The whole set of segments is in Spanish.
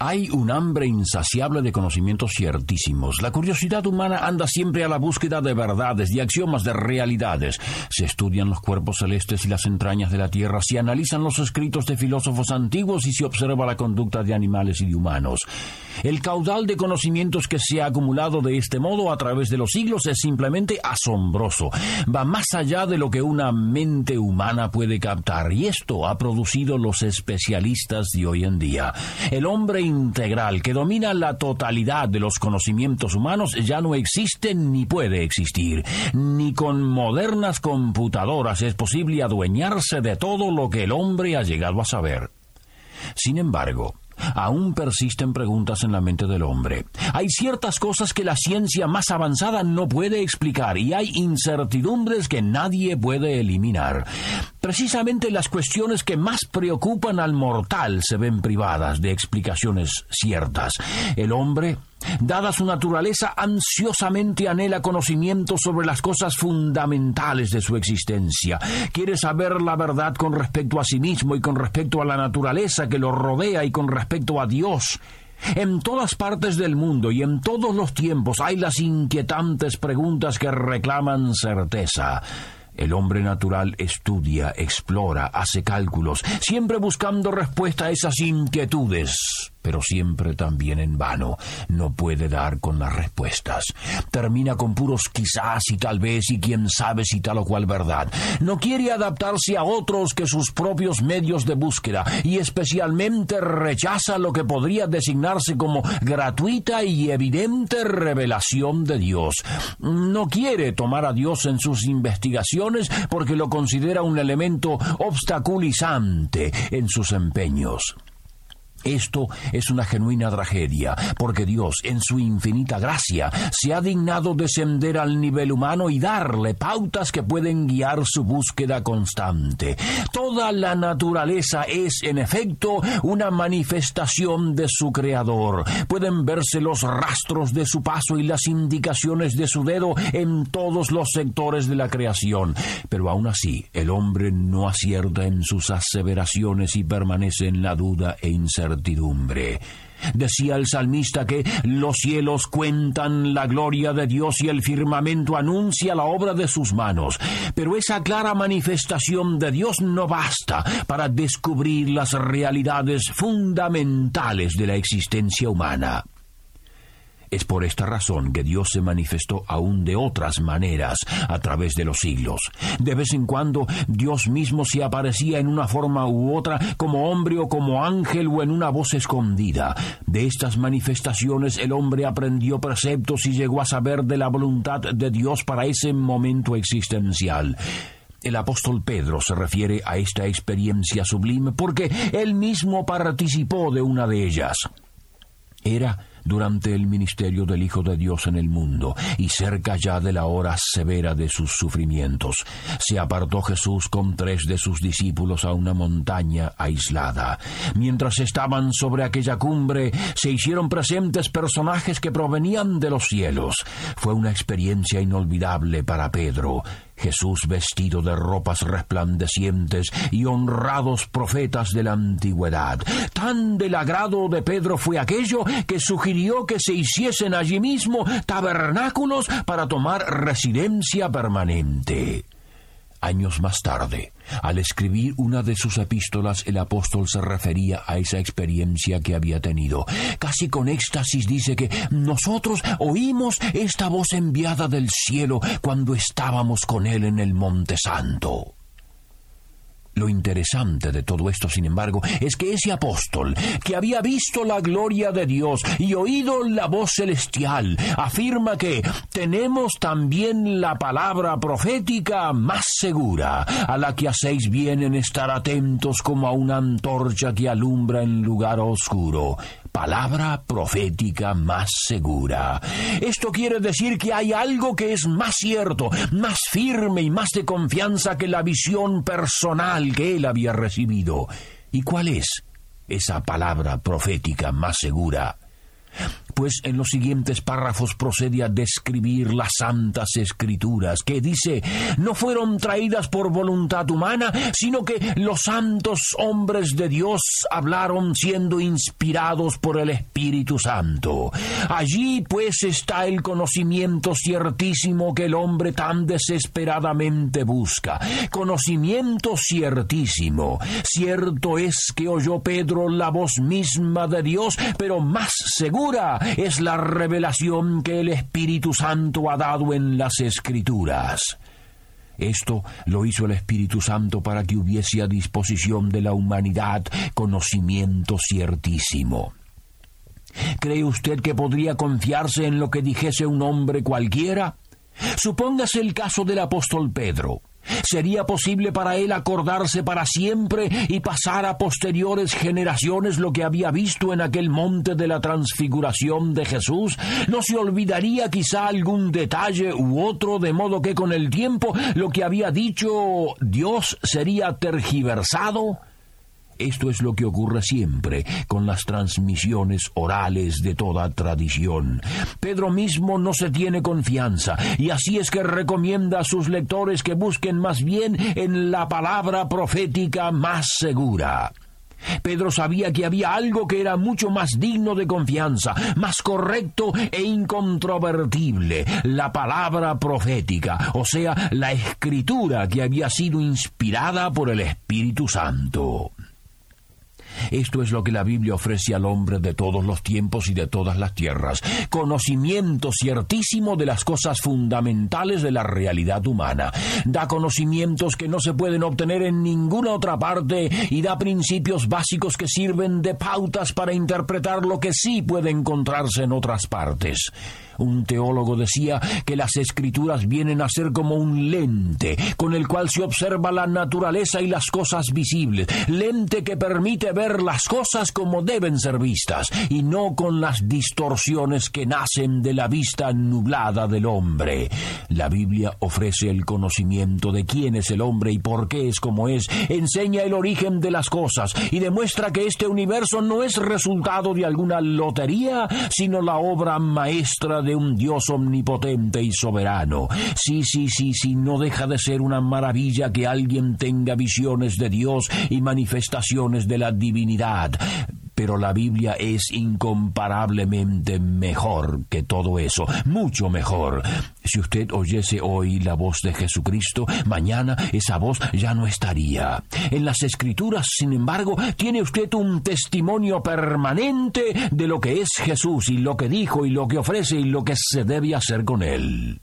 Hay un hambre insaciable de conocimientos ciertísimos. La curiosidad humana anda siempre a la búsqueda de verdades, de axiomas, de realidades. Se estudian los cuerpos celestes y las entrañas de la Tierra, se analizan los escritos de filósofos antiguos y se observa la conducta de animales y de humanos. El caudal de conocimientos que se ha acumulado de este modo a través de los siglos es simplemente asombroso. Va más allá de lo que una mente humana puede captar y esto ha producido los especialistas de hoy en día. El hombre integral que domina la totalidad de los conocimientos humanos ya no existe ni puede existir. Ni con modernas computadoras es posible adueñarse de todo lo que el hombre ha llegado a saber. Sin embargo, aún persisten preguntas en la mente del hombre. Hay ciertas cosas que la ciencia más avanzada no puede explicar y hay incertidumbres que nadie puede eliminar. Precisamente las cuestiones que más preocupan al mortal se ven privadas de explicaciones ciertas. El hombre Dada su naturaleza, ansiosamente anhela conocimiento sobre las cosas fundamentales de su existencia. Quiere saber la verdad con respecto a sí mismo y con respecto a la naturaleza que lo rodea y con respecto a Dios. En todas partes del mundo y en todos los tiempos hay las inquietantes preguntas que reclaman certeza. El hombre natural estudia, explora, hace cálculos, siempre buscando respuesta a esas inquietudes pero siempre también en vano. No puede dar con las respuestas. Termina con puros quizás y tal vez y quién sabe si tal o cual verdad. No quiere adaptarse a otros que sus propios medios de búsqueda y especialmente rechaza lo que podría designarse como gratuita y evidente revelación de Dios. No quiere tomar a Dios en sus investigaciones porque lo considera un elemento obstaculizante en sus empeños. Esto es una genuina tragedia, porque Dios, en su infinita gracia, se ha dignado descender al nivel humano y darle pautas que pueden guiar su búsqueda constante. Toda la naturaleza es, en efecto, una manifestación de su Creador. Pueden verse los rastros de su paso y las indicaciones de su dedo en todos los sectores de la creación. Pero aún así, el hombre no acierta en sus aseveraciones y permanece en la duda e incertidumbre Decía el salmista que los cielos cuentan la gloria de Dios y el firmamento anuncia la obra de sus manos. Pero esa clara manifestación de Dios no basta para descubrir las realidades fundamentales de la existencia humana. Es por esta razón que Dios se manifestó aún de otras maneras a través de los siglos. De vez en cuando Dios mismo se aparecía en una forma u otra como hombre o como ángel o en una voz escondida. De estas manifestaciones el hombre aprendió preceptos y llegó a saber de la voluntad de Dios para ese momento existencial. El apóstol Pedro se refiere a esta experiencia sublime porque él mismo participó de una de ellas. Era durante el ministerio del Hijo de Dios en el mundo y cerca ya de la hora severa de sus sufrimientos. Se apartó Jesús con tres de sus discípulos a una montaña aislada. Mientras estaban sobre aquella cumbre, se hicieron presentes personajes que provenían de los cielos. Fue una experiencia inolvidable para Pedro Jesús vestido de ropas resplandecientes y honrados profetas de la antigüedad. Tan del agrado de Pedro fue aquello que sugirió que se hiciesen allí mismo tabernáculos para tomar residencia permanente. Años más tarde, al escribir una de sus epístolas, el apóstol se refería a esa experiencia que había tenido. Casi con éxtasis dice que nosotros oímos esta voz enviada del cielo cuando estábamos con él en el Monte Santo. Lo interesante de todo esto, sin embargo, es que ese apóstol, que había visto la gloria de Dios y oído la voz celestial, afirma que tenemos también la palabra profética más segura, a la que hacéis bien en estar atentos como a una antorcha que alumbra en lugar oscuro palabra profética más segura. Esto quiere decir que hay algo que es más cierto, más firme y más de confianza que la visión personal que él había recibido. ¿Y cuál es esa palabra profética más segura? Pues en los siguientes párrafos procede a describir las santas escrituras, que dice, no fueron traídas por voluntad humana, sino que los santos hombres de Dios hablaron siendo inspirados por el Espíritu Santo. Allí pues está el conocimiento ciertísimo que el hombre tan desesperadamente busca. Conocimiento ciertísimo. Cierto es que oyó Pedro la voz misma de Dios, pero más segura es la revelación que el Espíritu Santo ha dado en las Escrituras. Esto lo hizo el Espíritu Santo para que hubiese a disposición de la humanidad conocimiento ciertísimo. ¿Cree usted que podría confiarse en lo que dijese un hombre cualquiera? Supóngase el caso del apóstol Pedro. ¿Sería posible para él acordarse para siempre y pasar a posteriores generaciones lo que había visto en aquel monte de la transfiguración de Jesús? ¿No se olvidaría quizá algún detalle u otro, de modo que con el tiempo lo que había dicho Dios sería tergiversado? Esto es lo que ocurre siempre con las transmisiones orales de toda tradición. Pedro mismo no se tiene confianza y así es que recomienda a sus lectores que busquen más bien en la palabra profética más segura. Pedro sabía que había algo que era mucho más digno de confianza, más correcto e incontrovertible, la palabra profética, o sea, la escritura que había sido inspirada por el Espíritu Santo. Esto es lo que la Biblia ofrece al hombre de todos los tiempos y de todas las tierras, conocimiento ciertísimo de las cosas fundamentales de la realidad humana. Da conocimientos que no se pueden obtener en ninguna otra parte y da principios básicos que sirven de pautas para interpretar lo que sí puede encontrarse en otras partes. Un teólogo decía que las escrituras vienen a ser como un lente con el cual se observa la naturaleza y las cosas visibles, lente que permite ver las cosas como deben ser vistas y no con las distorsiones que nacen de la vista nublada del hombre. La Biblia ofrece el conocimiento de quién es el hombre y por qué es como es, enseña el origen de las cosas y demuestra que este universo no es resultado de alguna lotería, sino la obra maestra de un Dios omnipotente y soberano. Sí, sí, sí, sí, no deja de ser una maravilla que alguien tenga visiones de Dios y manifestaciones de la divinidad pero la Biblia es incomparablemente mejor que todo eso, mucho mejor. Si usted oyese hoy la voz de Jesucristo, mañana esa voz ya no estaría. En las Escrituras, sin embargo, tiene usted un testimonio permanente de lo que es Jesús y lo que dijo y lo que ofrece y lo que se debe hacer con él.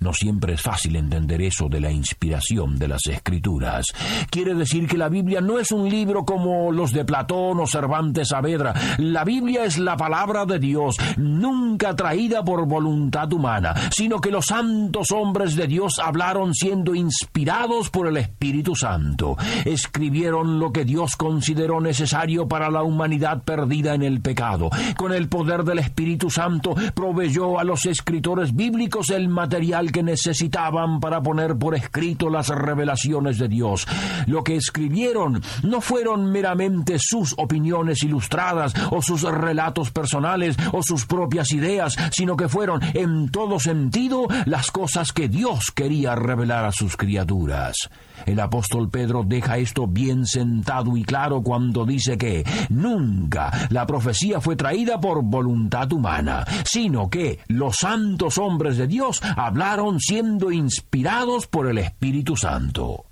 No siempre es fácil entender eso de la inspiración de las escrituras. Quiere decir que la Biblia no es un libro como los de Platón o Cervantes Saavedra. La Biblia es la palabra de Dios, nunca traída por voluntad humana, sino que los santos hombres de Dios hablaron siendo inspirados por el Espíritu Santo. Escribieron lo que Dios consideró necesario para la humanidad perdida en el pecado. Con el poder del Espíritu Santo proveyó a los escritores bíblicos el material que necesitaban para poner por escrito las revelaciones de Dios. Lo que escribieron no fueron meramente sus opiniones ilustradas o sus relatos personales o sus propias ideas, sino que fueron en todo sentido las cosas que Dios quería revelar a sus criaturas. El apóstol Pedro deja esto bien sentado y claro cuando dice que nunca la profecía fue traída por voluntad humana, sino que los santos hombres de Dios hablaron siendo inspirados por el Espíritu Santo.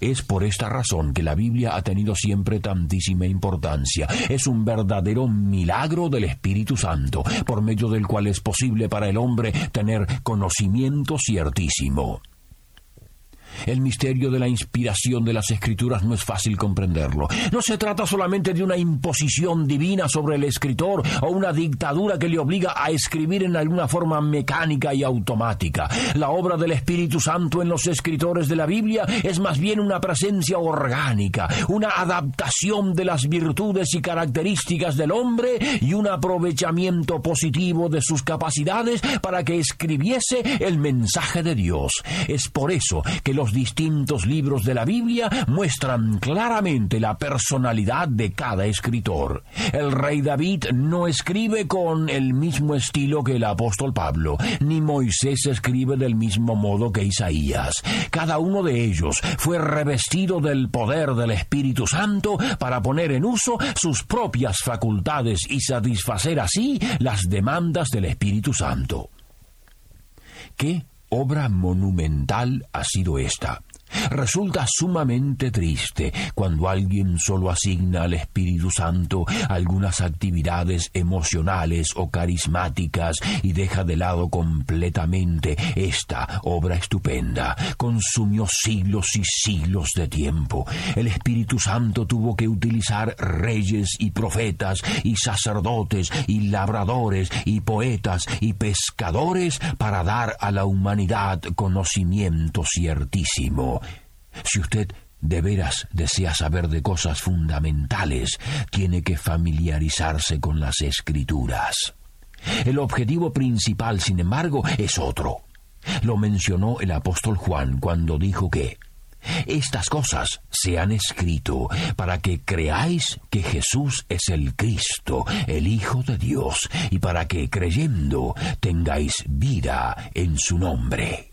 Es por esta razón que la Biblia ha tenido siempre tantísima importancia. Es un verdadero milagro del Espíritu Santo, por medio del cual es posible para el hombre tener conocimiento ciertísimo. El misterio de la inspiración de las escrituras no es fácil comprenderlo. No se trata solamente de una imposición divina sobre el escritor o una dictadura que le obliga a escribir en alguna forma mecánica y automática. La obra del Espíritu Santo en los escritores de la Biblia es más bien una presencia orgánica, una adaptación de las virtudes y características del hombre y un aprovechamiento positivo de sus capacidades para que escribiese el mensaje de Dios. Es por eso que los distintos libros de la Biblia muestran claramente la personalidad de cada escritor. El rey David no escribe con el mismo estilo que el apóstol Pablo, ni Moisés escribe del mismo modo que Isaías. Cada uno de ellos fue revestido del poder del Espíritu Santo para poner en uso sus propias facultades y satisfacer así las demandas del Espíritu Santo. ¿Qué obra monumental ha sido esta? Resulta sumamente triste cuando alguien solo asigna al Espíritu Santo algunas actividades emocionales o carismáticas y deja de lado completamente esta obra estupenda. Consumió siglos y siglos de tiempo. El Espíritu Santo tuvo que utilizar reyes y profetas y sacerdotes y labradores y poetas y pescadores para dar a la humanidad conocimiento ciertísimo. Si usted de veras desea saber de cosas fundamentales, tiene que familiarizarse con las escrituras. El objetivo principal, sin embargo, es otro. Lo mencionó el apóstol Juan cuando dijo que estas cosas se han escrito para que creáis que Jesús es el Cristo, el Hijo de Dios, y para que creyendo tengáis vida en su nombre.